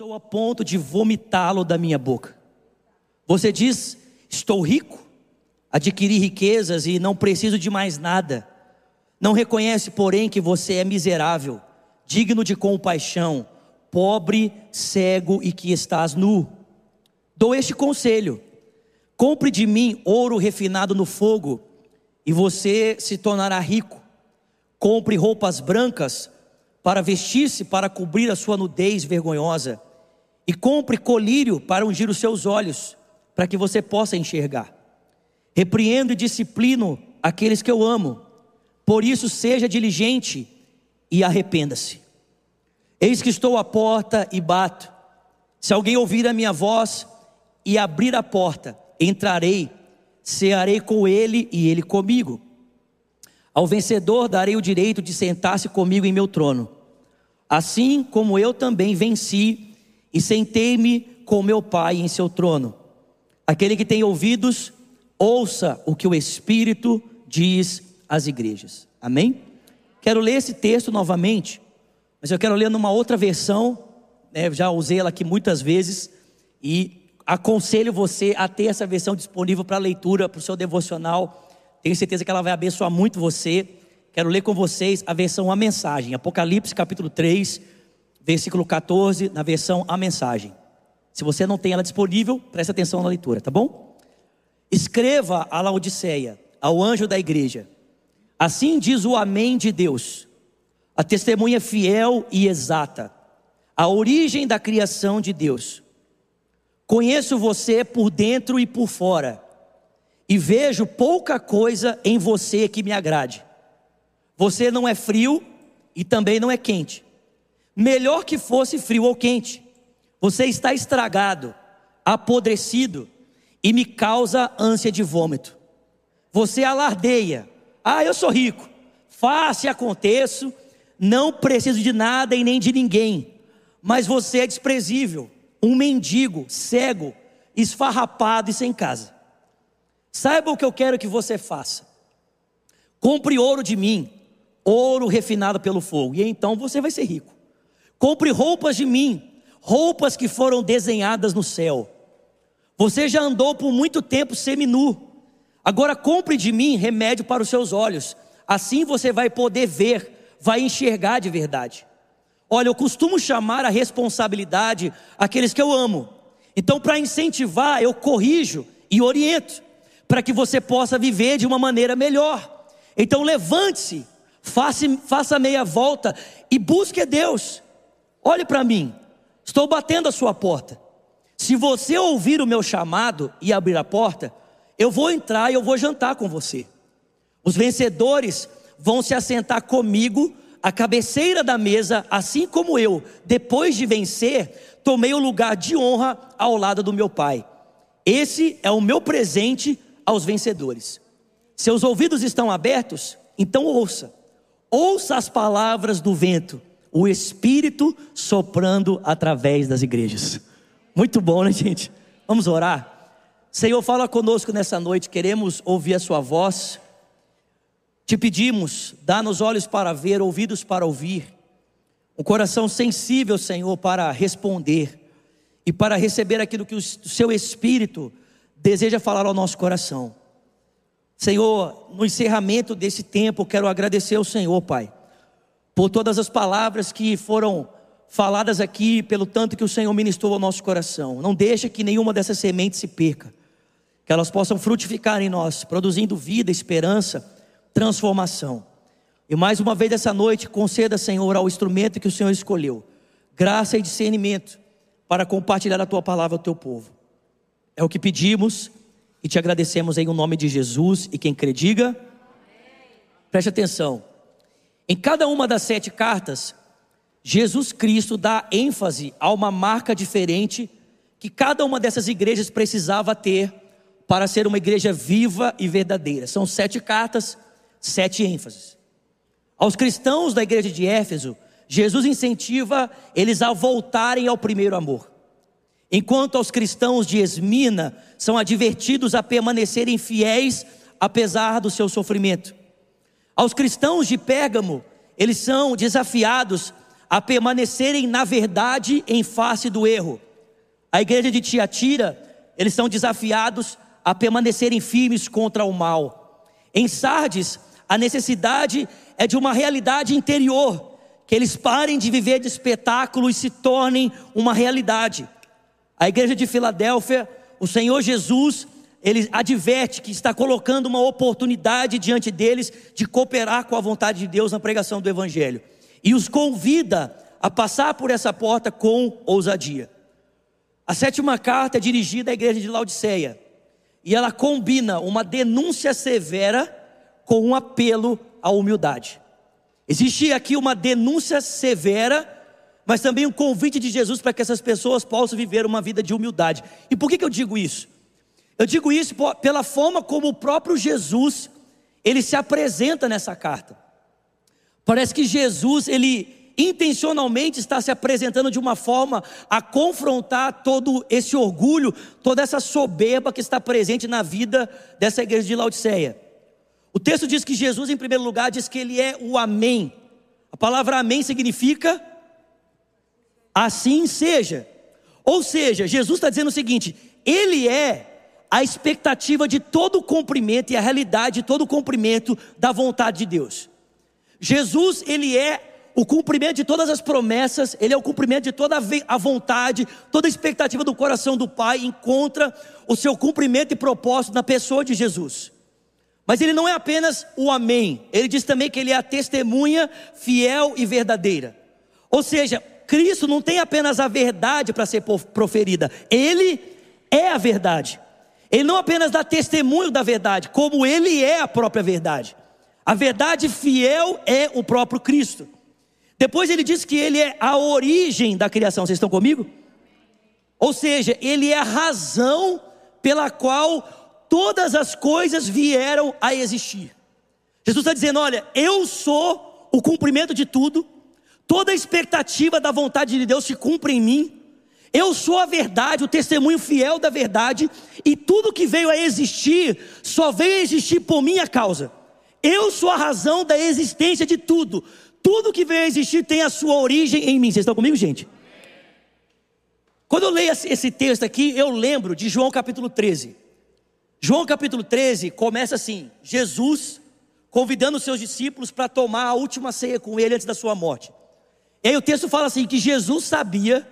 Estou a ponto de vomitá-lo da minha boca. Você diz: Estou rico, adquiri riquezas e não preciso de mais nada. Não reconhece, porém, que você é miserável, digno de compaixão, pobre, cego e que estás nu. Dou este conselho: compre de mim ouro refinado no fogo, e você se tornará rico. Compre roupas brancas para vestir-se, para cobrir a sua nudez vergonhosa, e compre colírio para ungir os seus olhos, para que você possa enxergar. Repreendo e disciplino aqueles que eu amo, por isso seja diligente e arrependa-se. Eis que estou à porta e bato. Se alguém ouvir a minha voz e abrir a porta, entrarei, cearei com ele e ele comigo. Ao vencedor darei o direito de sentar-se comigo em meu trono, assim como eu também venci e sentei-me com meu Pai em seu trono. Aquele que tem ouvidos, ouça o que o Espírito diz às igrejas. Amém? Quero ler esse texto novamente, mas eu quero ler numa outra versão, né, já usei ela aqui muitas vezes, e aconselho você a ter essa versão disponível para leitura, para o seu devocional. Tenho certeza que ela vai abençoar muito você. Quero ler com vocês a versão A Mensagem, Apocalipse capítulo 3, versículo 14, na versão A Mensagem. Se você não tem ela disponível, preste atenção na leitura, tá bom? Escreva a Laodiceia, ao anjo da igreja. Assim diz o Amém de Deus, a testemunha fiel e exata, a origem da criação de Deus. Conheço você por dentro e por fora, e vejo pouca coisa em você que me agrade. Você não é frio e também não é quente. Melhor que fosse frio ou quente. Você está estragado, apodrecido e me causa ânsia de vômito. Você alardeia, ah, eu sou rico, faça e aconteço, não preciso de nada e nem de ninguém, mas você é desprezível, um mendigo, cego, esfarrapado e sem casa. Saiba o que eu quero que você faça. Compre ouro de mim, ouro refinado pelo fogo, e então você vai ser rico. Compre roupas de mim, roupas que foram desenhadas no céu. Você já andou por muito tempo seminu. Agora compre de mim remédio para os seus olhos. Assim você vai poder ver, vai enxergar de verdade. Olha, eu costumo chamar a responsabilidade aqueles que eu amo. Então, para incentivar, eu corrijo e oriento, para que você possa viver de uma maneira melhor. Então, levante-se, faça, faça meia volta e busque Deus. Olhe para mim, estou batendo a sua porta. Se você ouvir o meu chamado e abrir a porta, eu vou entrar e eu vou jantar com você. Os vencedores vão se assentar comigo à cabeceira da mesa, assim como eu, depois de vencer, tomei o lugar de honra ao lado do meu Pai. Esse é o meu presente aos vencedores. Seus ouvidos estão abertos? Então ouça. Ouça as palavras do vento, o Espírito soprando através das igrejas. Muito bom, né, gente? Vamos orar. Senhor, fala conosco nessa noite, queremos ouvir a Sua voz. Te pedimos, dá-nos olhos para ver, ouvidos para ouvir, um coração sensível, Senhor, para responder e para receber aquilo que o Seu Espírito deseja falar ao nosso coração. Senhor, no encerramento desse tempo, quero agradecer ao Senhor, Pai, por todas as palavras que foram faladas aqui, pelo tanto que o Senhor ministrou ao nosso coração. Não deixa que nenhuma dessas sementes se perca que elas possam frutificar em nós, produzindo vida, esperança, transformação. E mais uma vez essa noite, conceda, Senhor, ao instrumento que o Senhor escolheu, graça e discernimento para compartilhar a tua palavra ao teu povo. É o que pedimos e te agradecemos em nome de Jesus. E quem crê, diga. Preste atenção. Em cada uma das sete cartas, Jesus Cristo dá ênfase a uma marca diferente que cada uma dessas igrejas precisava ter para ser uma igreja viva e verdadeira. São sete cartas, sete ênfases. Aos cristãos da igreja de Éfeso, Jesus incentiva eles a voltarem ao primeiro amor. Enquanto aos cristãos de Esmina são advertidos a permanecerem fiéis apesar do seu sofrimento. Aos cristãos de Pérgamo, eles são desafiados a permanecerem na verdade em face do erro. A igreja de Tiatira, eles são desafiados a permanecerem firmes contra o mal. Em Sardes, a necessidade é de uma realidade interior, que eles parem de viver de espetáculo e se tornem uma realidade. A igreja de Filadélfia, o Senhor Jesus, ele adverte que está colocando uma oportunidade diante deles de cooperar com a vontade de Deus na pregação do Evangelho. E os convida a passar por essa porta com ousadia. A sétima carta é dirigida à igreja de Laodiceia. E ela combina uma denúncia severa com um apelo à humildade. Existe aqui uma denúncia severa, mas também um convite de Jesus para que essas pessoas possam viver uma vida de humildade. E por que, que eu digo isso? Eu digo isso pela forma como o próprio Jesus ele se apresenta nessa carta. Parece que Jesus ele intencionalmente está se apresentando de uma forma a confrontar todo esse orgulho, toda essa soberba que está presente na vida dessa igreja de Laodiceia. O texto diz que Jesus, em primeiro lugar, diz que ele é o Amém. A palavra Amém significa assim seja. Ou seja, Jesus está dizendo o seguinte: Ele é a expectativa de todo o cumprimento e a realidade de todo o cumprimento da vontade de Deus. Jesus, Ele é o cumprimento de todas as promessas, Ele é o cumprimento de toda a vontade, toda a expectativa do coração do Pai, encontra o seu cumprimento e propósito na pessoa de Jesus. Mas ele não é apenas o Amém, ele diz também que ele é a testemunha fiel e verdadeira. Ou seja, Cristo não tem apenas a verdade para ser proferida, ele é a verdade. Ele não apenas dá testemunho da verdade, como ele é a própria verdade. A verdade fiel é o próprio Cristo. Depois ele diz que ele é a origem da criação. Vocês estão comigo? Ou seja, ele é a razão pela qual todas as coisas vieram a existir. Jesus está dizendo: olha, eu sou o cumprimento de tudo, toda a expectativa da vontade de Deus se cumpre em mim. Eu sou a verdade, o testemunho fiel da verdade, e tudo que veio a existir só veio a existir por minha causa. Eu sou a razão da existência de tudo. Tudo que veio a existir tem a sua origem em mim. Vocês estão comigo, gente? Quando eu leio esse texto aqui, eu lembro de João capítulo 13. João capítulo 13 começa assim: Jesus convidando os seus discípulos para tomar a última ceia com ele antes da sua morte. E aí o texto fala assim: que Jesus sabia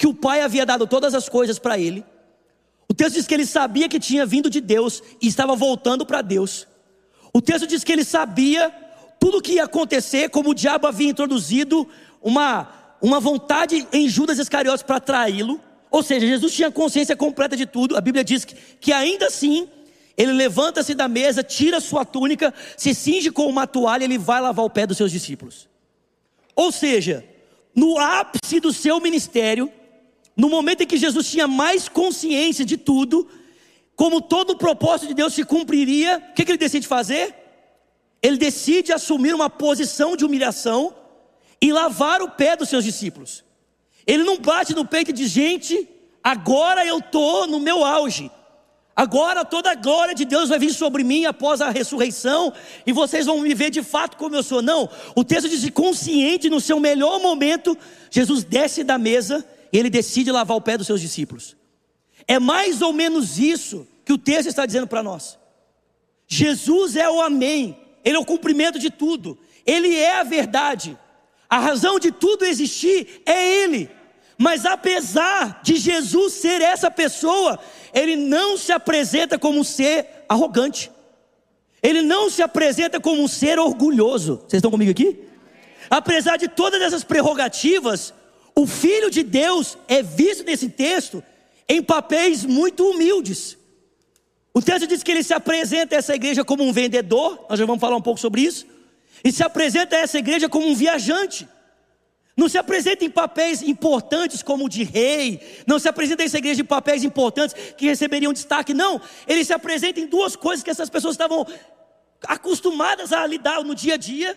que o Pai havia dado todas as coisas para ele. O texto diz que ele sabia que tinha vindo de Deus e estava voltando para Deus. O texto diz que ele sabia tudo o que ia acontecer, como o diabo havia introduzido uma, uma vontade em Judas Iscariotes para traí-lo. Ou seja, Jesus tinha consciência completa de tudo. A Bíblia diz que, que ainda assim, ele levanta-se da mesa, tira sua túnica, se cinge com uma toalha e ele vai lavar o pé dos seus discípulos. Ou seja, no ápice do seu ministério, no momento em que Jesus tinha mais consciência de tudo, como todo o propósito de Deus se cumpriria, o que, que ele decide fazer? Ele decide assumir uma posição de humilhação e lavar o pé dos seus discípulos. Ele não bate no peito e diz: gente, agora eu estou no meu auge. Agora toda a glória de Deus vai vir sobre mim após a ressurreição e vocês vão me ver de fato como eu sou. Não, o texto diz consciente no seu melhor momento, Jesus desce da mesa e ele decide lavar o pé dos seus discípulos. É mais ou menos isso que o texto está dizendo para nós. Jesus é o Amém, Ele é o cumprimento de tudo, Ele é a verdade, a razão de tudo existir é Ele. Mas apesar de Jesus ser essa pessoa, ele não se apresenta como um ser arrogante. Ele não se apresenta como um ser orgulhoso. Vocês estão comigo aqui? Apesar de todas essas prerrogativas, o Filho de Deus é visto nesse texto em papéis muito humildes. O texto diz que ele se apresenta a essa igreja como um vendedor, nós já vamos falar um pouco sobre isso, e se apresenta a essa igreja como um viajante. Não se apresenta em papéis importantes como o de rei, não se apresenta essa igreja em papéis importantes que receberiam destaque, não. Ele se apresenta em duas coisas que essas pessoas estavam acostumadas a lidar no dia a dia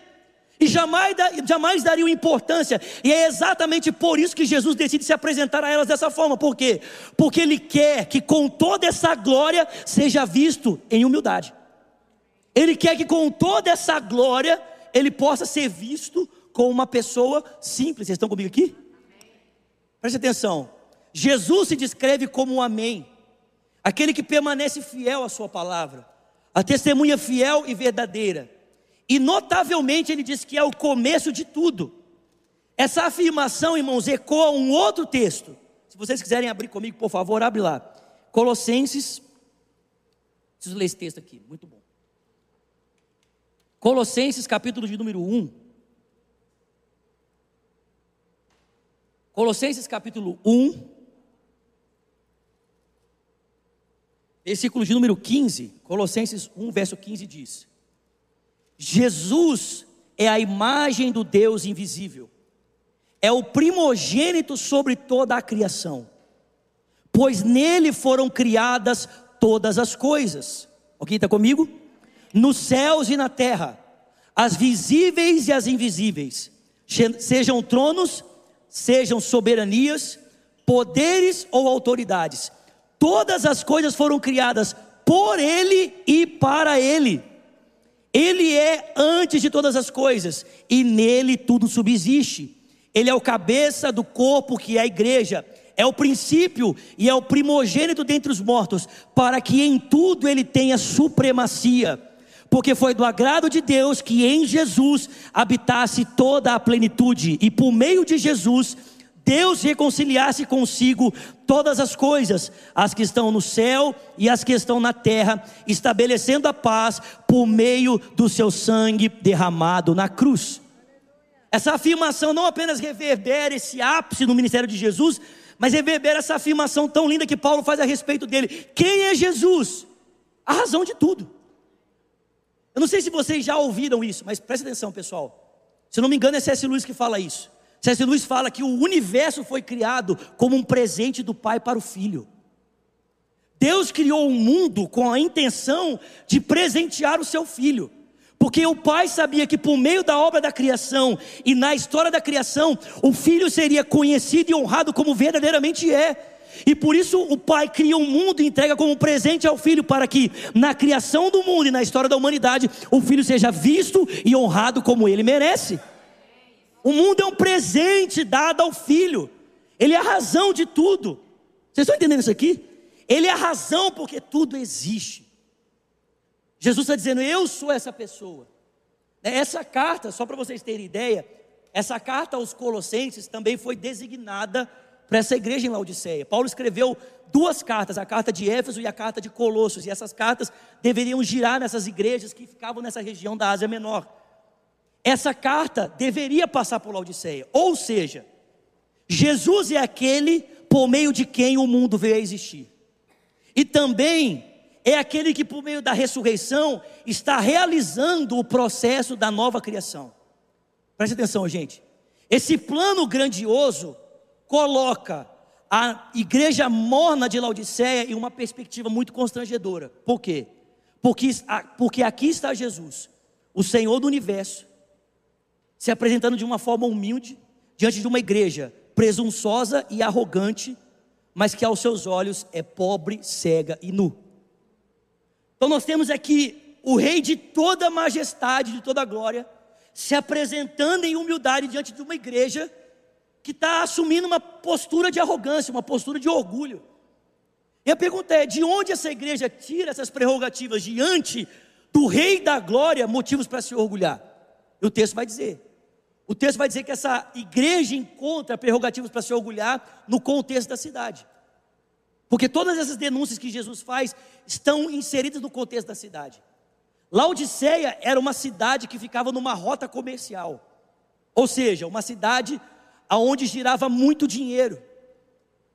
e jamais, jamais dariam importância. E é exatamente por isso que Jesus decide se apresentar a elas dessa forma. Por quê? Porque Ele quer que com toda essa glória seja visto em humildade. Ele quer que com toda essa glória Ele possa ser visto com uma pessoa simples. Vocês estão comigo aqui? Preste atenção. Jesus se descreve como um amém, aquele que permanece fiel à sua palavra, a testemunha fiel e verdadeira. E notavelmente ele diz que é o começo de tudo. Essa afirmação, irmãos, ecoa um outro texto. Se vocês quiserem abrir comigo, por favor, abre lá. Colossenses. Preciso ler esse texto aqui, muito bom. Colossenses, capítulo de número 1. Colossenses, capítulo 1. Versículo de número 15. Colossenses 1, verso 15 diz: Jesus é a imagem do Deus invisível, é o primogênito sobre toda a criação, pois nele foram criadas todas as coisas. Ok, está comigo? Nos céus e na terra, as visíveis e as invisíveis, sejam tronos, sejam soberanias, poderes ou autoridades, todas as coisas foram criadas por Ele e para Ele. Ele é antes de todas as coisas e nele tudo subsiste. Ele é o cabeça do corpo que é a igreja, é o princípio e é o primogênito dentre os mortos, para que em tudo ele tenha supremacia. Porque foi do agrado de Deus que em Jesus habitasse toda a plenitude, e por meio de Jesus Deus reconciliasse consigo todas as coisas, as que estão no céu e as que estão na terra, estabelecendo a paz por meio do seu sangue derramado na cruz. Essa afirmação não apenas reverbera esse ápice no ministério de Jesus, mas reverbera essa afirmação tão linda que Paulo faz a respeito dele: quem é Jesus? A razão de tudo. Eu não sei se vocês já ouviram isso, mas preste atenção, pessoal. Se não me engano, é C.S. Lewis que fala isso. C.S. Lewis fala que o universo foi criado como um presente do pai para o filho. Deus criou o um mundo com a intenção de presentear o seu filho. Porque o pai sabia que por meio da obra da criação e na história da criação, o filho seria conhecido e honrado como verdadeiramente é. E por isso o pai cria um mundo e entrega como presente ao filho, para que na criação do mundo e na história da humanidade, o filho seja visto e honrado como ele merece. O mundo é um presente dado ao filho. Ele é a razão de tudo. Vocês estão entendendo isso aqui? Ele é a razão porque tudo existe. Jesus está dizendo: Eu sou essa pessoa. Essa carta, só para vocês terem ideia, essa carta aos Colossenses também foi designada para essa igreja em Laodiceia. Paulo escreveu duas cartas, a carta de Éfeso e a carta de Colossos, e essas cartas deveriam girar nessas igrejas que ficavam nessa região da Ásia Menor essa carta deveria passar por Laodiceia. Ou seja, Jesus é aquele por meio de quem o mundo veio a existir. E também é aquele que, por meio da ressurreição, está realizando o processo da nova criação. Preste atenção, gente. Esse plano grandioso coloca a igreja morna de Laodiceia em uma perspectiva muito constrangedora. Por quê? Porque, porque aqui está Jesus, o Senhor do universo, se apresentando de uma forma humilde diante de uma igreja presunçosa e arrogante, mas que aos seus olhos é pobre, cega e nu. Então nós temos aqui o rei de toda majestade, de toda glória, se apresentando em humildade diante de uma igreja que está assumindo uma postura de arrogância, uma postura de orgulho. E a pergunta é: de onde essa igreja tira essas prerrogativas diante do Rei da Glória, motivos para se orgulhar? E o texto vai dizer: o texto vai dizer que essa igreja encontra prerrogativas para se orgulhar no contexto da cidade. Porque todas essas denúncias que Jesus faz estão inseridas no contexto da cidade. Laodiceia era uma cidade que ficava numa rota comercial. Ou seja, uma cidade aonde girava muito dinheiro.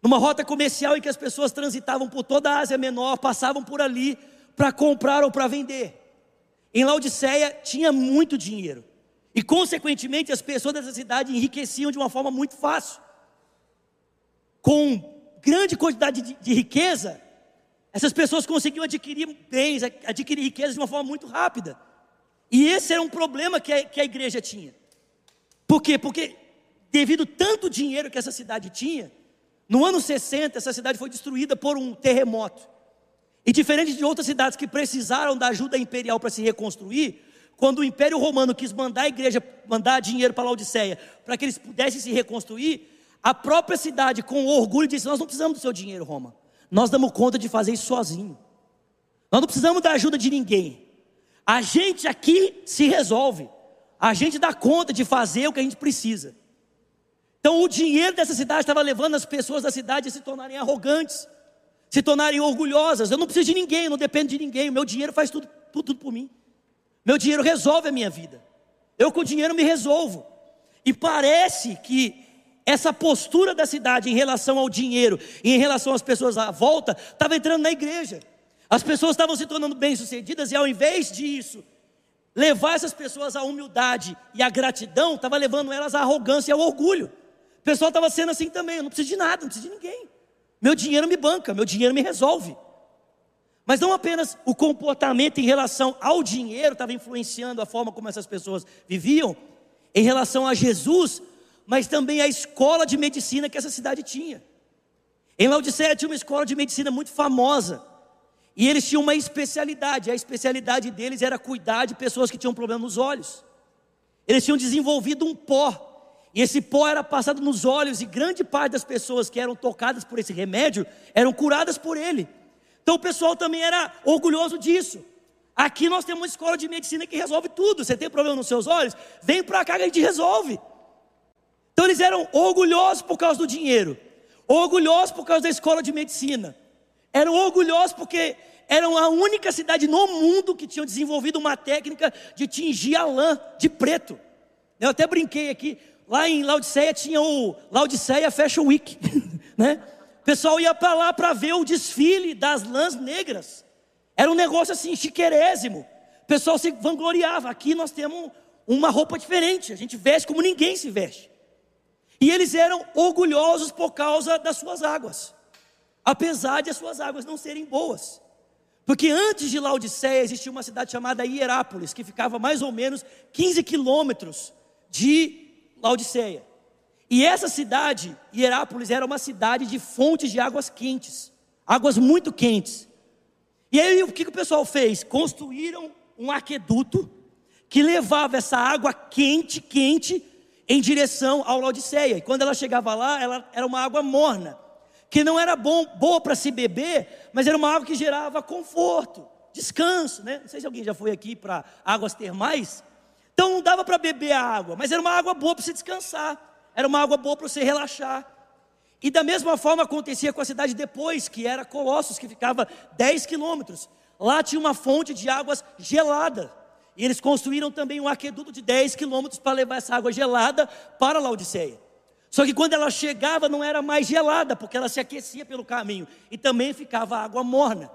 Numa rota comercial em que as pessoas transitavam por toda a Ásia Menor, passavam por ali para comprar ou para vender. Em Laodiceia tinha muito dinheiro. E, consequentemente, as pessoas dessa cidade enriqueciam de uma forma muito fácil. Com grande quantidade de, de riqueza, essas pessoas conseguiam adquirir bens, adquirir riqueza de uma forma muito rápida. E esse era um problema que a, que a igreja tinha. Por quê? Porque, devido tanto dinheiro que essa cidade tinha, no ano 60, essa cidade foi destruída por um terremoto. E diferente de outras cidades que precisaram da ajuda imperial para se reconstruir, quando o Império Romano quis mandar a igreja, mandar dinheiro para Laodiceia, para que eles pudessem se reconstruir, a própria cidade, com orgulho, disse: Nós não precisamos do seu dinheiro, Roma. Nós damos conta de fazer isso sozinho. Nós não precisamos da ajuda de ninguém. A gente aqui se resolve. A gente dá conta de fazer o que a gente precisa. Então, o dinheiro dessa cidade estava levando as pessoas da cidade a se tornarem arrogantes, se tornarem orgulhosas. Eu não preciso de ninguém, eu não dependo de ninguém. O meu dinheiro faz tudo, tudo, tudo por mim. Meu dinheiro resolve a minha vida. Eu com o dinheiro me resolvo. E parece que essa postura da cidade em relação ao dinheiro e em relação às pessoas à volta estava entrando na igreja. As pessoas estavam se tornando bem-sucedidas e ao invés disso, levar essas pessoas à humildade e à gratidão, estava levando elas à arrogância e ao orgulho. O pessoal estava sendo assim também, eu não preciso de nada, não preciso de ninguém. Meu dinheiro me banca, meu dinheiro me resolve. Mas não apenas o comportamento em relação ao dinheiro estava influenciando a forma como essas pessoas viviam, em relação a Jesus, mas também a escola de medicina que essa cidade tinha. Em Laodiceia tinha uma escola de medicina muito famosa. E eles tinham uma especialidade, a especialidade deles era cuidar de pessoas que tinham problema nos olhos. Eles tinham desenvolvido um pó, e esse pó era passado nos olhos, e grande parte das pessoas que eram tocadas por esse remédio eram curadas por ele. Então o pessoal também era orgulhoso disso. Aqui nós temos uma escola de medicina que resolve tudo. Você tem problema nos seus olhos? Vem para cá que a gente resolve. Então eles eram orgulhosos por causa do dinheiro, orgulhosos por causa da escola de medicina, eram orgulhosos porque eram a única cidade no mundo que tinham desenvolvido uma técnica de tingir a lã de preto. Eu até brinquei aqui, lá em Laodiceia tinha o Laodiceia Fashion Week, né? Pessoal ia para lá para ver o desfile das lãs negras. Era um negócio assim chiquerésimo. O pessoal se vangloriava. Aqui nós temos uma roupa diferente. A gente veste como ninguém se veste. E eles eram orgulhosos por causa das suas águas, apesar de as suas águas não serem boas. Porque antes de Laodiceia existia uma cidade chamada Hierápolis, que ficava mais ou menos 15 quilômetros de Laodiceia. E essa cidade, Hierápolis, era uma cidade de fontes de águas quentes, águas muito quentes. E aí o que, que o pessoal fez? Construíram um aqueduto que levava essa água quente, quente, em direção ao Laodiceia. E quando ela chegava lá, ela era uma água morna, que não era bom, boa para se beber, mas era uma água que gerava conforto, descanso, né? Não sei se alguém já foi aqui para águas termais. Então não dava para beber a água, mas era uma água boa para se descansar, era uma água boa para você relaxar. E da mesma forma acontecia com a cidade depois, que era Colossos, que ficava 10 quilômetros. Lá tinha uma fonte de águas gelada. E eles construíram também um aqueduto de 10 quilômetros para levar essa água gelada para Laodiceia. Só que quando ela chegava não era mais gelada, porque ela se aquecia pelo caminho e também ficava água morna.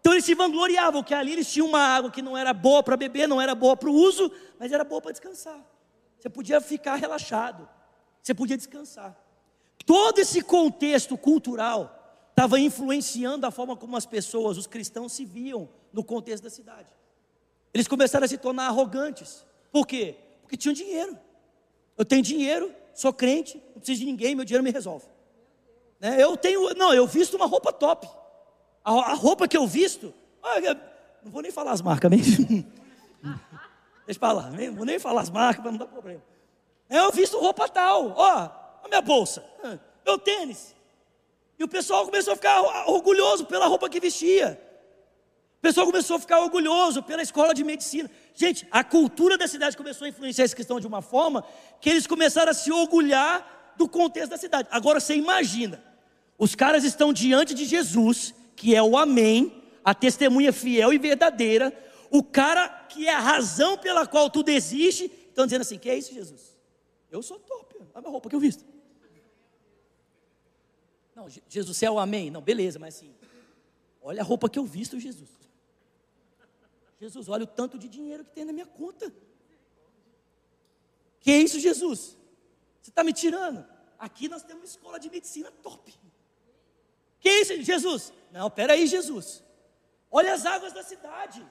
Então eles se vangloriavam que ali eles tinham uma água que não era boa para beber, não era boa para o uso, mas era boa para descansar. Você podia ficar relaxado, você podia descansar. Todo esse contexto cultural estava influenciando a forma como as pessoas, os cristãos, se viam no contexto da cidade. Eles começaram a se tornar arrogantes. Por quê? Porque tinham dinheiro. Eu tenho dinheiro, sou crente, não preciso de ninguém, meu dinheiro me resolve. Né? Eu tenho, não, eu visto uma roupa top. A, a roupa que eu visto, olha, não vou nem falar as marcas mesmo. Deixa para lá, não vou nem falar as marcas para não dar problema. É, eu visto roupa tal, ó, a minha bolsa, meu tênis. E o pessoal começou a ficar orgulhoso pela roupa que vestia pessoal começou a ficar orgulhoso pela escola de medicina. Gente, a cultura da cidade começou a influenciar essa questão de uma forma que eles começaram a se orgulhar do contexto da cidade. Agora você imagina, os caras estão diante de Jesus, que é o Amém, a testemunha fiel e verdadeira, o cara que é a razão pela qual tudo existe, estão dizendo assim: que é isso, Jesus? Eu sou top, olha a minha roupa que eu visto. Não, Jesus é o Amém. Não, beleza, mas assim, olha a roupa que eu visto, Jesus. Jesus, olha o tanto de dinheiro que tem na minha conta. Que é isso, Jesus? Você está me tirando? Aqui nós temos uma escola de medicina top. Que é isso, Jesus? Não, peraí, Jesus. Olha as águas da cidade.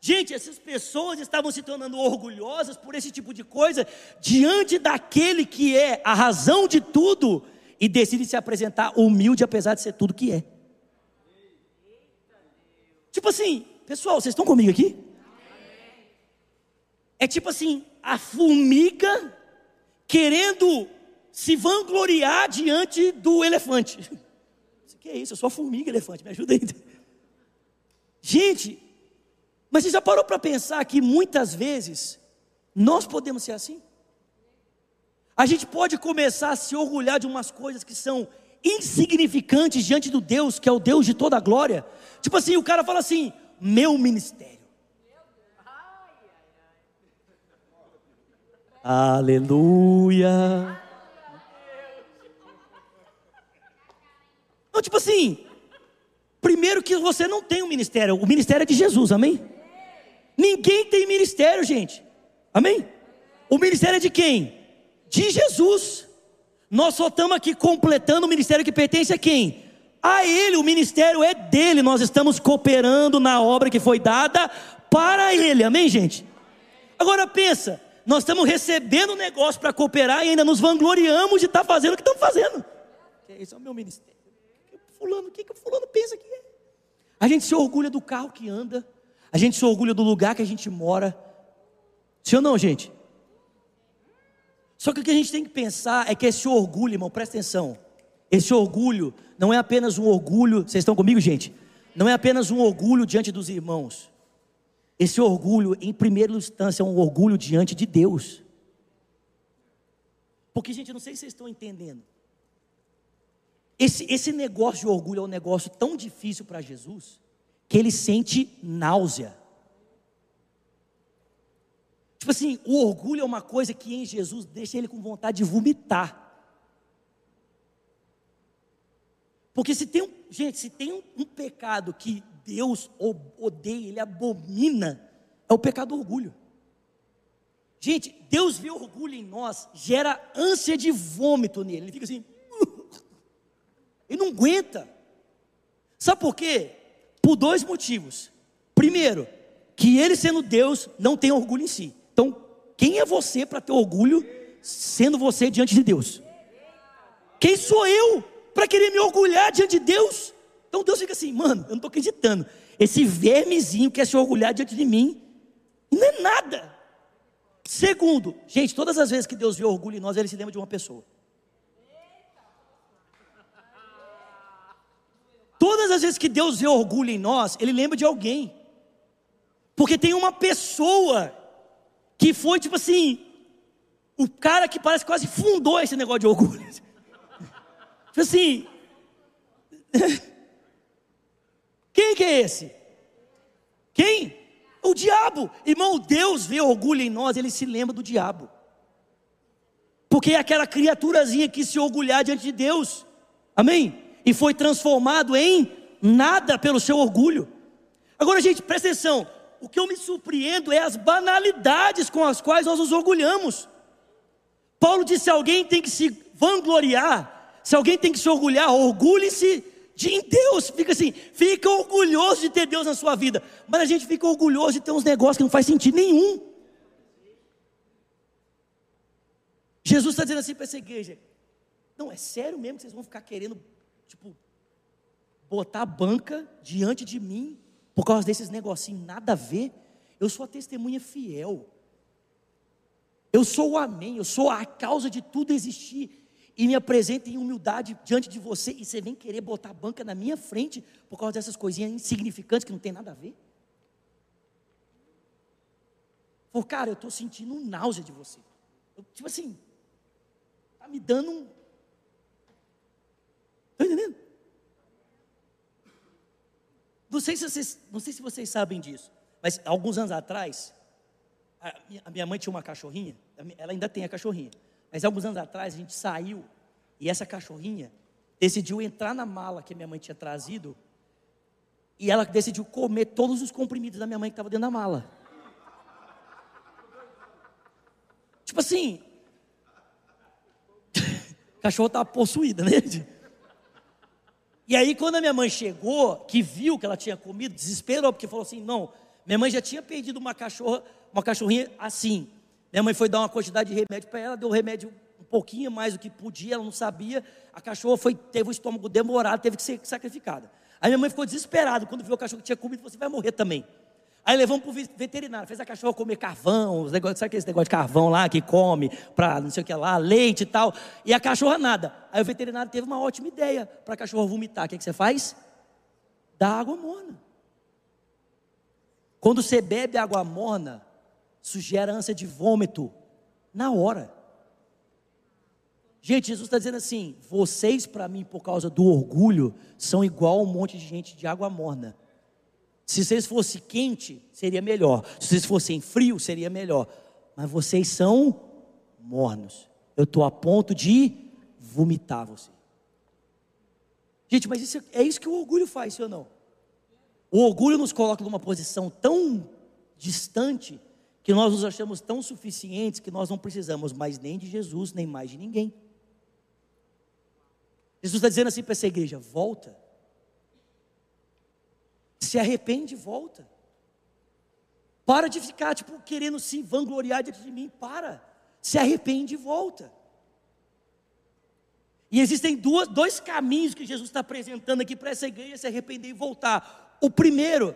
Gente, essas pessoas estavam se tornando orgulhosas por esse tipo de coisa diante daquele que é a razão de tudo e decide se apresentar humilde apesar de ser tudo que é. Tipo assim, Pessoal, vocês estão comigo aqui? é tipo assim, a formiga querendo se vangloriar diante do elefante. O que é isso? Eu sou a formiga elefante, me ajuda aí. Gente, mas você já parou para pensar que muitas vezes nós podemos ser assim? A gente pode começar a se orgulhar de umas coisas que são insignificantes diante do Deus, que é o Deus de toda a glória. Tipo assim, o cara fala assim: meu ministério. Aleluia. Não, tipo assim, primeiro que você não tem um ministério, o ministério é de Jesus, amém? Ninguém tem ministério, gente, amém? O ministério é de quem? De Jesus. Nós só estamos aqui completando o ministério que pertence a quem? A Ele, o ministério é dele, nós estamos cooperando na obra que foi dada para Ele, amém, gente? Agora pensa, nós estamos recebendo negócio para cooperar e ainda nos vangloriamos de estar tá fazendo o que estamos fazendo. Esse é o meu ministério. Fulano, o que, que o fulano pensa que é? A gente se orgulha do carro que anda, a gente se orgulha do lugar que a gente mora. Sim ou não, gente? Só que o que a gente tem que pensar é que esse orgulho, irmão, presta atenção. Esse orgulho não é apenas um orgulho, vocês estão comigo, gente? Não é apenas um orgulho diante dos irmãos. Esse orgulho, em primeira instância, é um orgulho diante de Deus. Porque, gente, eu não sei se vocês estão entendendo. Esse, esse negócio de orgulho é um negócio tão difícil para Jesus que ele sente náusea. Tipo assim, o orgulho é uma coisa que em Jesus deixa ele com vontade de vomitar. Porque se tem um, gente, se tem um, um pecado que Deus odeia, ele abomina, é o pecado do orgulho. Gente, Deus vê orgulho em nós, gera ânsia de vômito nele. Ele fica assim, ele não aguenta. Sabe por quê? Por dois motivos. Primeiro, que ele sendo Deus não tem orgulho em si. Então, quem é você para ter orgulho sendo você diante de Deus? Quem sou eu para querer me orgulhar diante de Deus? Então Deus fica assim, mano, eu não estou acreditando. Esse vermezinho quer se orgulhar diante de mim, e não é nada. Segundo, gente, todas as vezes que Deus vê orgulho em nós, Ele se lembra de uma pessoa. Todas as vezes que Deus vê orgulho em nós, Ele lembra de alguém. Porque tem uma pessoa que foi tipo assim, o cara que parece que quase fundou esse negócio de orgulho. Tipo assim, quem que é esse? Quem? O diabo. Irmão, Deus vê orgulho em nós, ele se lembra do diabo. Porque é aquela criaturazinha que se orgulhar diante de Deus. Amém? E foi transformado em nada pelo seu orgulho. Agora, gente, presta atenção. O que eu me surpreendo é as banalidades com as quais nós nos orgulhamos. Paulo disse: se alguém tem que se vangloriar, se alguém tem que se orgulhar, orgulhe-se de em Deus, fica assim, fica orgulhoso de ter Deus na sua vida, mas a gente fica orgulhoso de ter uns negócios que não faz sentido nenhum. Jesus está dizendo assim para essa igreja: não, é sério mesmo que vocês vão ficar querendo, tipo, botar a banca diante de mim por causa desses negocinhos, nada a ver? Eu sou a testemunha fiel. Eu sou o amém, eu sou a causa de tudo existir e me apresenta em humildade diante de você e você vem querer botar a banca na minha frente por causa dessas coisinhas insignificantes que não tem nada a ver? Falou, cara, eu estou sentindo náusea de você. Eu, tipo assim, está me dando um. Está entendendo? Não sei, se vocês, não sei se vocês sabem disso, mas alguns anos atrás, a minha, a minha mãe tinha uma cachorrinha, ela ainda tem a cachorrinha. Mas alguns anos atrás a gente saiu e essa cachorrinha decidiu entrar na mala que minha mãe tinha trazido e ela decidiu comer todos os comprimidos da minha mãe que estava dentro da mala. Tipo assim, cachorro estava possuída, né? E aí, quando a minha mãe chegou, que viu que ela tinha comido, desesperou, porque falou assim: não, minha mãe já tinha perdido uma cachorra, uma cachorrinha assim. Minha mãe foi dar uma quantidade de remédio para ela, deu remédio um pouquinho mais do que podia, ela não sabia. A cachorra foi, teve o estômago demorado, teve que ser sacrificada. Aí minha mãe ficou desesperada quando viu o cachorro que tinha comido, você assim, vai morrer também. Aí levamos para o veterinário, fez a cachorra comer carvão, os negócios, sabe aquele negócio de carvão lá que come para não sei o que lá, leite e tal. E a cachorra nada. Aí o veterinário teve uma ótima ideia para a cachorra vomitar. O que, que você faz? Dá água morna. Quando você bebe água morna, isso gera ânsia de vômito na hora. Gente, Jesus está dizendo assim: vocês, para mim, por causa do orgulho, são igual um monte de gente de água morna. Se vocês fossem quente, seria melhor. Se vocês fossem frio, seria melhor. Mas vocês são mornos. Eu estou a ponto de vomitar você. Gente, mas isso, é isso que o orgulho faz, sim ou não? O orgulho nos coloca numa posição tão distante que nós nos achamos tão suficientes que nós não precisamos mais nem de Jesus, nem mais de ninguém. Jesus está dizendo assim para essa igreja: volta. Se arrepende e volta. Para de ficar, tipo, querendo se vangloriar diante de mim. Para. Se arrepende e volta. E existem duas, dois caminhos que Jesus está apresentando aqui para essa igreja se arrepender e voltar. O primeiro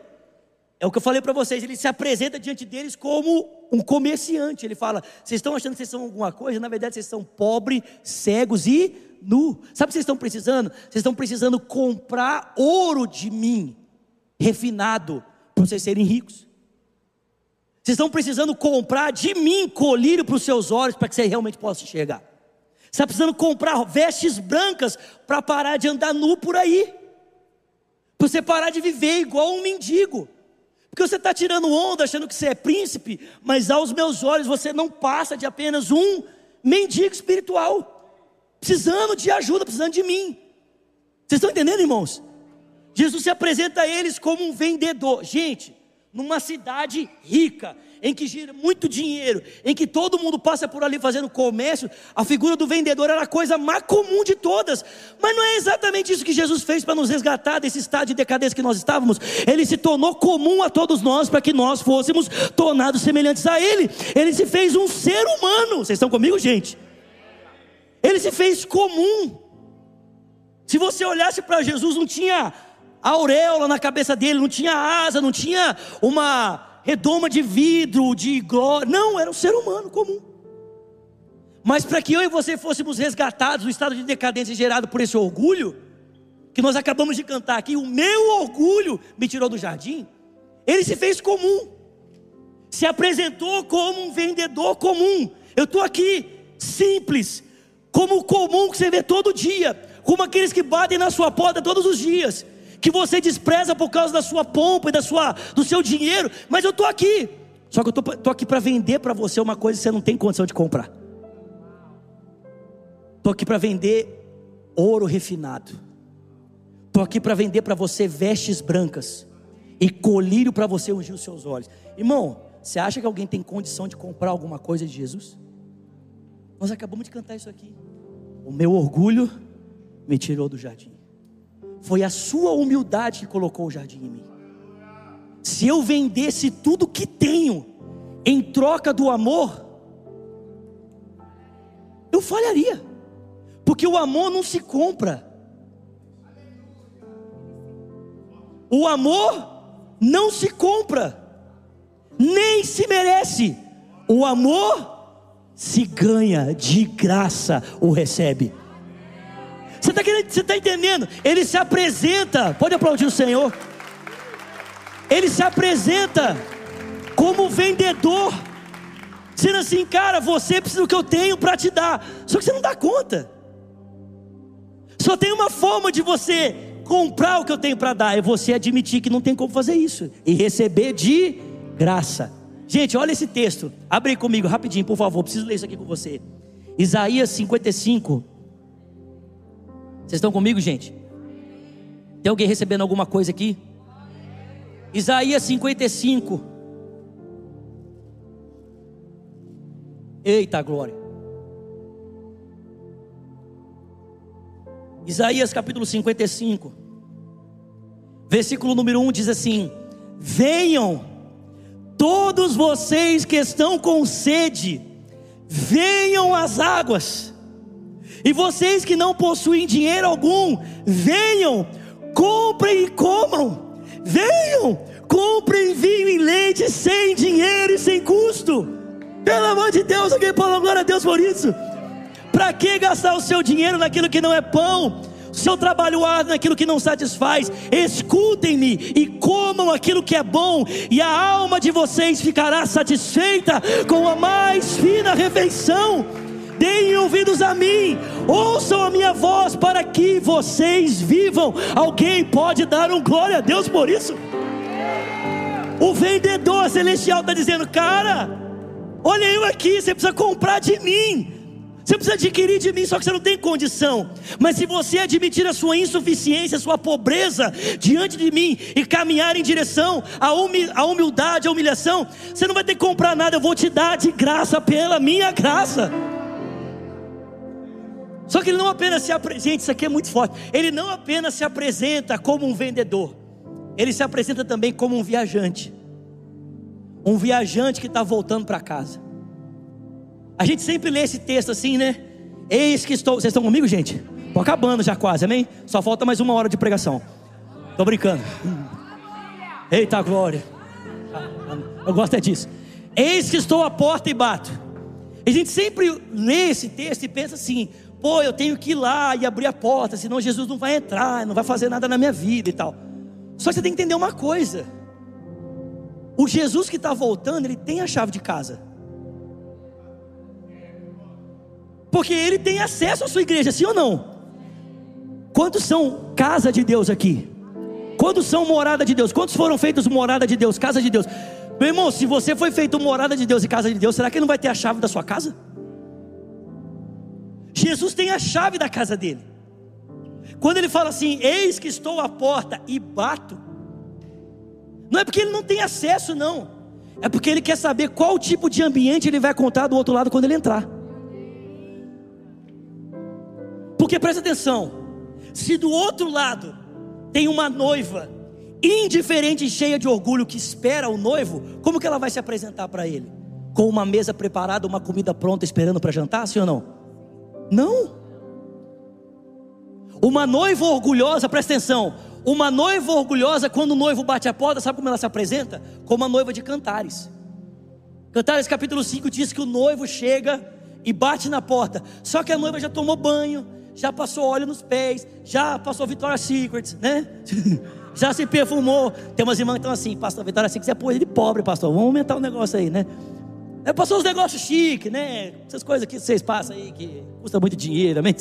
é o que eu falei para vocês, ele se apresenta diante deles como um comerciante. Ele fala: vocês estão achando que vocês são alguma coisa? Na verdade, vocês são pobres, cegos e nu. Sabe o que vocês estão precisando? Vocês estão precisando comprar ouro de mim, refinado, para vocês serem ricos. Vocês estão precisando comprar de mim colírio para os seus olhos, para que vocês realmente possam enxergar. Você está precisando comprar vestes brancas para parar de andar nu por aí. Para você parar de viver igual um mendigo. Porque você está tirando onda achando que você é príncipe, mas aos meus olhos você não passa de apenas um mendigo espiritual, precisando de ajuda, precisando de mim. Vocês estão entendendo, irmãos? Jesus se apresenta a eles como um vendedor. Gente, numa cidade rica, em que gira muito dinheiro, em que todo mundo passa por ali fazendo comércio, a figura do vendedor era a coisa mais comum de todas. Mas não é exatamente isso que Jesus fez para nos resgatar desse estado de decadência que nós estávamos. Ele se tornou comum a todos nós para que nós fôssemos tornados semelhantes a Ele. Ele se fez um ser humano. Vocês estão comigo, gente? Ele se fez comum. Se você olhasse para Jesus, não tinha auréola na cabeça dele, não tinha asa, não tinha uma redoma de vidro, de glória. Não, era um ser humano comum. Mas para que eu e você fôssemos resgatados do estado de decadência gerado por esse orgulho, que nós acabamos de cantar aqui, o meu orgulho me tirou do jardim, ele se fez comum, se apresentou como um vendedor comum. Eu estou aqui, simples, como o comum que você vê todo dia, como aqueles que batem na sua porta todos os dias que você despreza por causa da sua pompa e da sua, do seu dinheiro, mas eu estou aqui. Só que eu estou aqui para vender para você uma coisa que você não tem condição de comprar. Estou aqui para vender ouro refinado. Estou aqui para vender para você vestes brancas e colírio para você ungir os seus olhos. Irmão, você acha que alguém tem condição de comprar alguma coisa de Jesus? Nós acabamos de cantar isso aqui. O meu orgulho me tirou do jardim. Foi a sua humildade que colocou o jardim em mim. Se eu vendesse tudo que tenho em troca do amor, eu falharia. Porque o amor não se compra. O amor não se compra, nem se merece. O amor se ganha, de graça o recebe. Você está tá entendendo? Ele se apresenta, pode aplaudir o Senhor. Ele se apresenta como vendedor, dizendo assim, cara, você precisa do que eu tenho para te dar. Só que você não dá conta. Só tem uma forma de você comprar o que eu tenho para dar, é você admitir que não tem como fazer isso e receber de graça. Gente, olha esse texto. Abre comigo rapidinho, por favor. Preciso ler isso aqui com você. Isaías 55, vocês estão comigo, gente? Tem alguém recebendo alguma coisa aqui? Isaías 55. Eita glória. Isaías capítulo 55, versículo número 1 diz assim: Venham, todos vocês que estão com sede, venham às águas. E vocês que não possuem dinheiro algum, venham, comprem e comam. Venham, comprem vinho e leite sem dinheiro e sem custo. Pelo amor de Deus, alguém fala glória a Deus por isso. Para que gastar o seu dinheiro naquilo que não é pão? seu trabalho árduo naquilo que não satisfaz. Escutem-me e comam aquilo que é bom, e a alma de vocês ficará satisfeita com a mais fina refeição. Deem ouvidos a mim, ouçam a minha voz para que vocês vivam. Alguém pode dar um glória a Deus por isso? O vendedor celestial está dizendo: Cara, olha eu aqui, você precisa comprar de mim. Você precisa adquirir de mim, só que você não tem condição. Mas se você admitir a sua insuficiência, a sua pobreza diante de mim e caminhar em direção à humildade, à humilhação, você não vai ter que comprar nada, eu vou te dar de graça pela minha graça. Só que ele não apenas se apresenta, isso aqui é muito forte. Ele não apenas se apresenta como um vendedor, ele se apresenta também como um viajante. Um viajante que está voltando para casa. A gente sempre lê esse texto assim, né? Eis que estou. Vocês estão comigo, gente? Estou acabando já quase, amém? Só falta mais uma hora de pregação. Estou brincando. Eita glória. Eu gosto é disso. Eis que estou à porta e bato. A gente sempre lê esse texto e pensa assim: pô, eu tenho que ir lá e abrir a porta, senão Jesus não vai entrar, não vai fazer nada na minha vida e tal. Só que você tem que entender uma coisa: o Jesus que está voltando, ele tem a chave de casa. Porque ele tem acesso à sua igreja, sim ou não? Quantos são casa de Deus aqui? Quantos são morada de Deus? Quantos foram feitos morada de Deus, casa de Deus? Meu irmão, se você foi feito morada de Deus e casa de Deus, será que ele não vai ter a chave da sua casa? Jesus tem a chave da casa dele. Quando ele fala assim: Eis que estou à porta e bato, não é porque ele não tem acesso, não, é porque ele quer saber qual tipo de ambiente ele vai contar do outro lado quando ele entrar. Porque presta atenção: se do outro lado tem uma noiva indiferente e cheia de orgulho que espera o noivo, como que ela vai se apresentar para ele? Com uma mesa preparada, uma comida pronta esperando para jantar, sim ou não? Não. Uma noiva orgulhosa, presta atenção. Uma noiva orgulhosa, quando o noivo bate a porta, sabe como ela se apresenta? Como uma noiva de cantares. Cantares capítulo 5 diz que o noivo chega e bate na porta. Só que a noiva já tomou banho, já passou óleo nos pés, já passou Victoria's Secret, né? já se perfumou. Tem umas irmãs que estão assim, pastor Victoria's Secret é coisa de pobre, pastor. Vamos aumentar o negócio aí, né? É, passou os negócios chiques, né? Essas coisas que vocês passam aí que custa muito dinheiro, amém?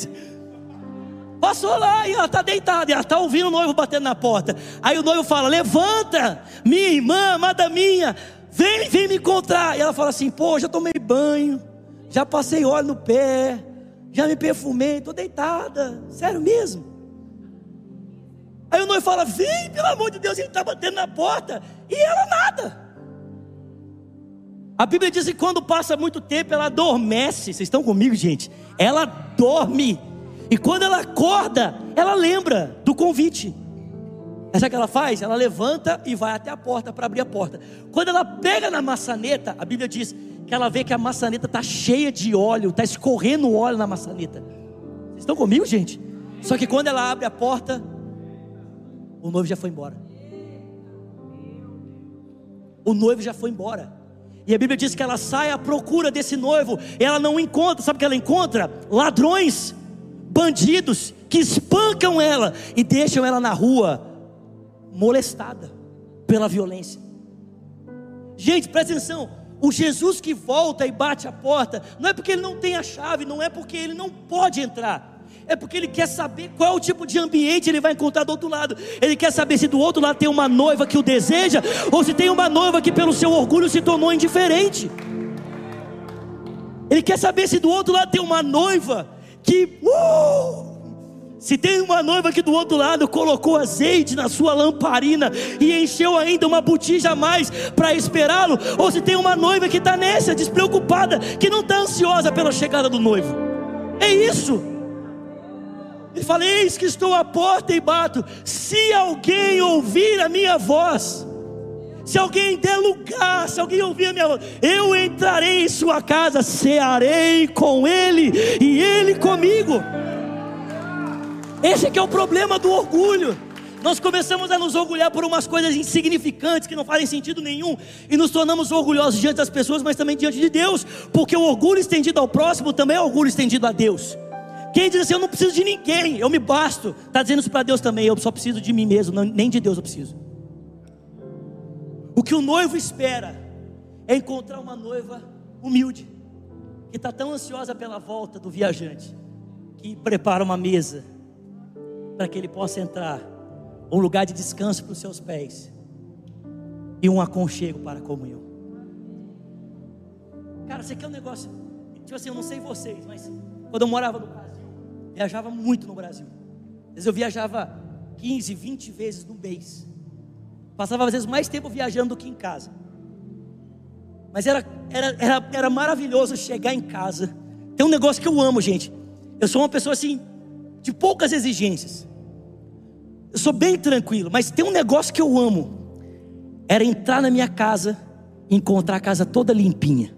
Passou lá e ela está deitada, e ela está ouvindo o noivo batendo na porta. Aí o noivo fala: Levanta, minha irmã, amada minha, vem, vem me encontrar. E ela fala assim: Pô, já tomei banho, já passei óleo no pé, já me perfumei, estou deitada, sério mesmo. Aí o noivo fala: Vem, pelo amor de Deus, ele está batendo na porta, e ela nada. A Bíblia diz que quando passa muito tempo, ela adormece. Vocês estão comigo, gente? Ela dorme. E quando ela acorda, ela lembra do convite. Essa que ela faz? Ela levanta e vai até a porta para abrir a porta. Quando ela pega na maçaneta, a Bíblia diz que ela vê que a maçaneta está cheia de óleo, está escorrendo óleo na maçaneta. Vocês estão comigo, gente? Só que quando ela abre a porta, o noivo já foi embora. O noivo já foi embora. E a Bíblia diz que ela sai à procura desse noivo. Ela não encontra, sabe o que ela encontra? Ladrões, bandidos que espancam ela e deixam ela na rua molestada pela violência. Gente, presta atenção. O Jesus que volta e bate a porta, não é porque ele não tem a chave, não é porque ele não pode entrar. É porque ele quer saber qual tipo de ambiente ele vai encontrar do outro lado. Ele quer saber se do outro lado tem uma noiva que o deseja, ou se tem uma noiva que, pelo seu orgulho, se tornou indiferente. Ele quer saber se do outro lado tem uma noiva que uh, se tem uma noiva que do outro lado colocou azeite na sua lamparina e encheu ainda uma botija a mais para esperá-lo, ou se tem uma noiva que está nessa, despreocupada, que não está ansiosa pela chegada do noivo. É isso. Ele fala: Eis que estou à porta e bato. Se alguém ouvir a minha voz, se alguém der lugar, se alguém ouvir a minha voz, eu entrarei em sua casa, cearei com ele e ele comigo. Esse que é o problema do orgulho. Nós começamos a nos orgulhar por umas coisas insignificantes que não fazem sentido nenhum e nos tornamos orgulhosos diante das pessoas, mas também diante de Deus, porque o orgulho estendido ao próximo também é orgulho estendido a Deus. Quem diz assim, eu não preciso de ninguém, eu me basto, está dizendo isso para Deus também, eu só preciso de mim mesmo, não, nem de Deus eu preciso. O que o noivo espera é encontrar uma noiva humilde, que está tão ansiosa pela volta do viajante, que prepara uma mesa para que ele possa entrar um lugar de descanso para os seus pés e um aconchego para a comunhão. Cara, você quer um negócio? Tipo assim, eu não sei vocês, mas quando eu morava no viajava muito no Brasil. Às vezes eu viajava 15, 20 vezes no mês. Passava às vezes mais tempo viajando do que em casa. Mas era, era, era, era maravilhoso chegar em casa. Tem um negócio que eu amo, gente. Eu sou uma pessoa assim, de poucas exigências. Eu sou bem tranquilo, mas tem um negócio que eu amo. Era entrar na minha casa e encontrar a casa toda limpinha.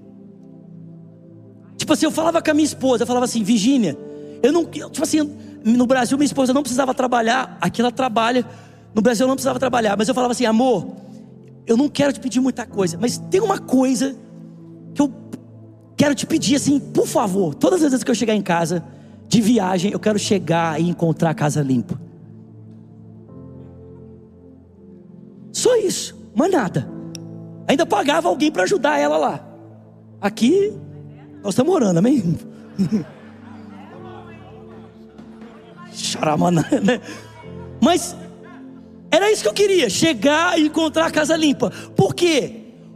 Tipo assim, eu falava com a minha esposa, eu falava assim, Virgínia, eu não, tipo assim, no Brasil minha esposa não precisava trabalhar, aqui ela trabalha, no Brasil eu não precisava trabalhar, mas eu falava assim, amor, eu não quero te pedir muita coisa, mas tem uma coisa que eu quero te pedir assim, por favor, todas as vezes que eu chegar em casa de viagem, eu quero chegar e encontrar a casa limpa. Só isso, mais nada. Ainda pagava alguém para ajudar ela lá. Aqui, nós estamos orando, amém? Charamana, né? Mas era isso que eu queria, chegar e encontrar a casa limpa. Por quê?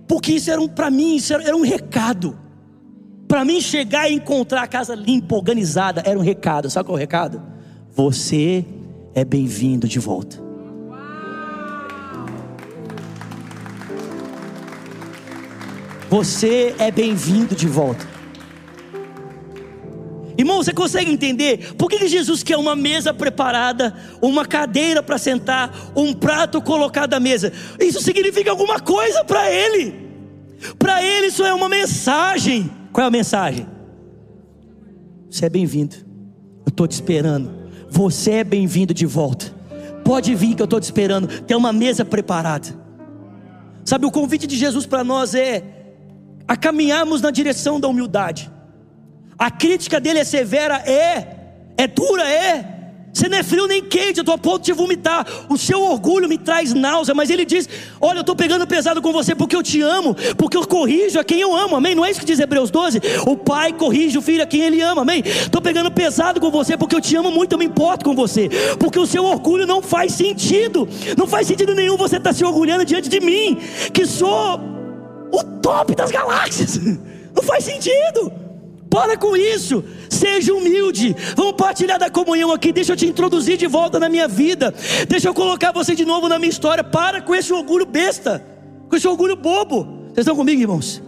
Porque isso era um, para mim, isso era, era um recado. Para mim chegar e encontrar a casa limpa, organizada, era um recado. Sabe qual é o recado? Você é bem-vindo de volta. Você é bem-vindo de volta. Irmão, você consegue entender por que Jesus quer uma mesa preparada, uma cadeira para sentar, um prato colocado à mesa? Isso significa alguma coisa para Ele. Para Ele isso é uma mensagem. Qual é a mensagem? Você é bem-vindo. Eu estou te esperando. Você é bem-vindo de volta. Pode vir que eu estou te esperando. Tem uma mesa preparada. Sabe, o convite de Jesus para nós é a caminharmos na direção da humildade. A crítica dele é severa, é, é dura, é. Você não é frio nem quente, eu estou a ponto de vomitar. O seu orgulho me traz náusea, mas ele diz: Olha, eu estou pegando pesado com você porque eu te amo, porque eu corrijo a quem eu amo, amém? Não é isso que diz Hebreus 12? O pai corrige o filho a quem ele ama, amém? Estou pegando pesado com você porque eu te amo muito, eu me importo com você, porque o seu orgulho não faz sentido, não faz sentido nenhum você estar tá se orgulhando diante de mim, que sou o top das galáxias. Não faz sentido. Para com isso, seja humilde. Vamos partilhar da comunhão aqui. Deixa eu te introduzir de volta na minha vida. Deixa eu colocar você de novo na minha história. Para com esse orgulho besta, com esse orgulho bobo. Vocês estão comigo, irmãos?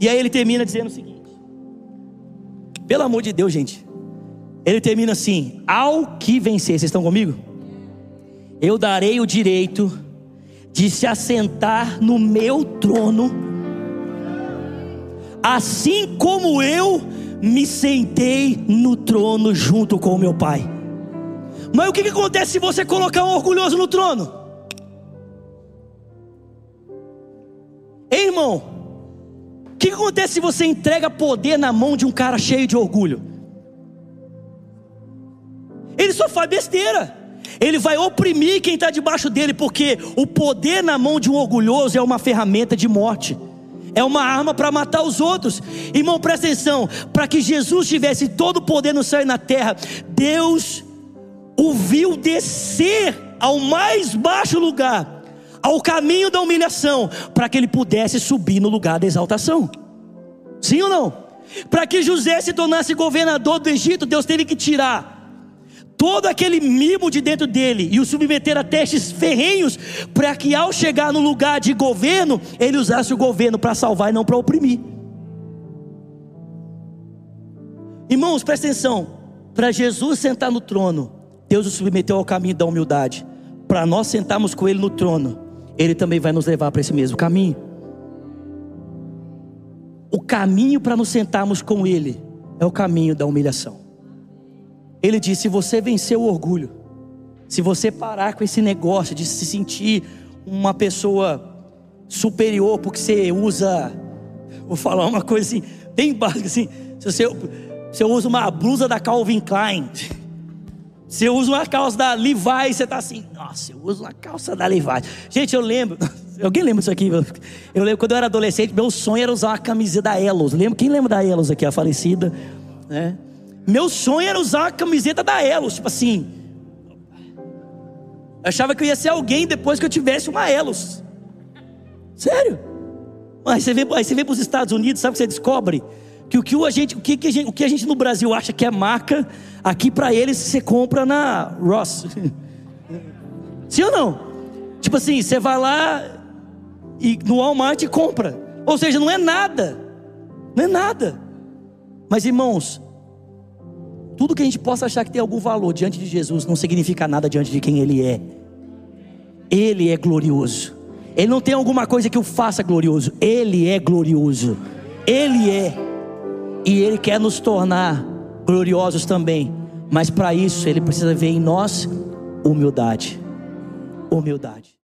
E aí ele termina dizendo o seguinte: Pelo amor de Deus, gente. Ele termina assim: Ao que vencer, vocês estão comigo? Eu darei o direito de se assentar no meu trono, assim como eu me sentei no trono junto com o meu pai. Mas o que, que acontece se você colocar um orgulhoso no trono? Ei, irmão, o que, que acontece se você entrega poder na mão de um cara cheio de orgulho? Ele só faz besteira. Ele vai oprimir quem está debaixo dele, porque o poder na mão de um orgulhoso é uma ferramenta de morte, é uma arma para matar os outros. Irmão, presta atenção: para que Jesus tivesse todo o poder no céu e na terra, Deus o viu descer ao mais baixo lugar, ao caminho da humilhação, para que ele pudesse subir no lugar da exaltação. Sim ou não? Para que José se tornasse governador do Egito, Deus teve que tirar todo aquele mimo de dentro dele e o submeter a testes ferrenhos, para que ao chegar no lugar de governo, ele usasse o governo para salvar e não para oprimir. Irmãos, presta atenção: para Jesus sentar no trono, Deus o submeteu ao caminho da humildade. Para nós sentarmos com Ele no trono, Ele também vai nos levar para esse mesmo caminho. O caminho para nos sentarmos com Ele é o caminho da humilhação. Ele disse: se você vencer o orgulho, Se você parar com esse negócio de se sentir uma pessoa superior porque você usa, vou falar uma coisa assim, bem básica assim, se você, você usa uma blusa da Calvin Klein, você usa uma calça da Levi's, você está assim, nossa, eu uso uma calça da Levi's. Gente, eu lembro, alguém lembra disso aqui? Eu lembro quando eu era adolescente, meu sonho era usar uma camiseta da Elos. Lembro, quem lembra da Elos aqui, a falecida? Né? Meu sonho era usar uma camiseta da Elos, tipo assim. Eu achava que eu ia ser alguém depois que eu tivesse uma Elos. Sério? Aí você vem, aí você vem para os Estados Unidos, sabe o que você descobre? Que o que a gente, o que a gente, o que a gente no Brasil acha que é marca, aqui para eles você compra na Ross. Sim ou não? Tipo assim, você vai lá e no Walmart e compra. Ou seja, não é nada. Não é nada. Mas irmãos, tudo que a gente possa achar que tem algum valor diante de Jesus não significa nada diante de quem Ele é. Ele é glorioso. Ele não tem alguma coisa que o faça glorioso. Ele é glorioso. Ele é. E Ele quer nos tornar gloriosos também. Mas para isso, Ele precisa ver em nós humildade. Humildade.